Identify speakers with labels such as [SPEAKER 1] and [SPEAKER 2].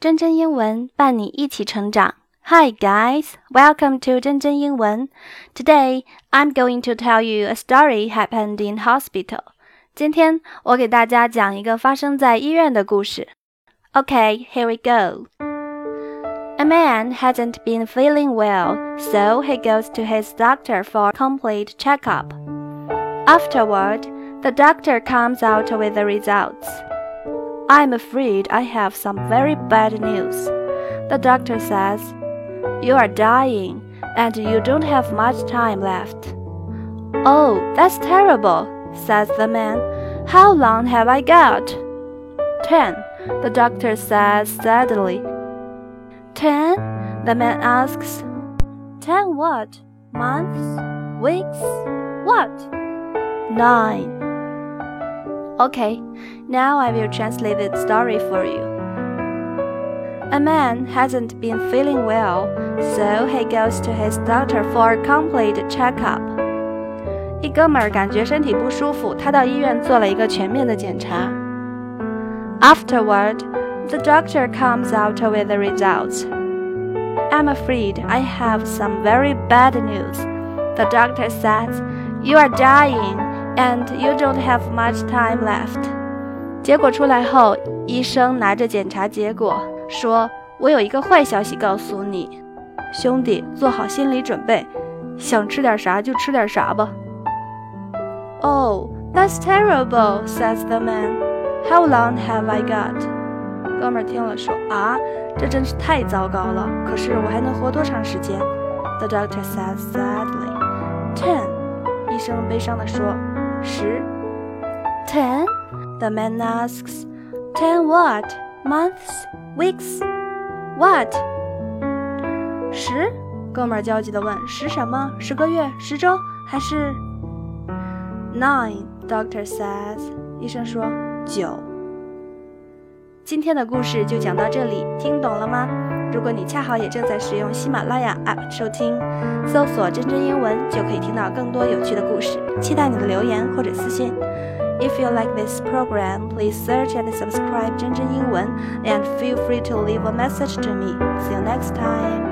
[SPEAKER 1] 真真英文伴你一起成长。Hi guys, welcome to 真真英文。Today I'm going to tell you a story happened in hospital. 今天我给大家讲一个发生在医院的故事。Okay, here we go. A man hasn't been feeling well, so he goes to his doctor for a complete checkup. Afterward, the doctor comes out with the results. I'm afraid I have some very bad news. The doctor says, You are dying and you don't have much time left. Oh, that's terrible, says the man. How long have I got? Ten, the doctor says sadly. Ten? The man asks. Ten what? Months? Weeks? What? Nine. Okay, now I will translate the story for you. A man hasn't been feeling well, so he goes to his doctor for a complete checkup. 一哥们儿感觉身体不舒服，他到医院做了一个全面的检查。Afterward, the doctor comes out with the results. I'm afraid I have some very bad news. The doctor says, You are dying And you don't have much time left。结果出来后，医生拿着检查结果说：“我有一个坏消息告诉你，兄弟，做好心理准备，想吃点啥就吃点啥吧。” Oh, that's terrible, says the man. How long have I got? 哥们儿听了说：“啊，这真是太糟糕了。可是我还能活多长时间？”The doctor says sadly. Ten. 医生悲伤地说。十。Ten? The man asks. Ten what? Months? Weeks? What? 十？哥们儿焦急地问。十什么？十个月？十周？还是？Nine, doctor says. 医生说九。今天的故事就讲到这里，听懂了吗？如果你恰好也正在使用喜马拉雅 App 收听，搜索“真真英文”就可以听到更多有趣的故事。期待你的留言或者私信。If you like this program, please search and subscribe 真真英文 and feel free to leave a message to me. See you next time.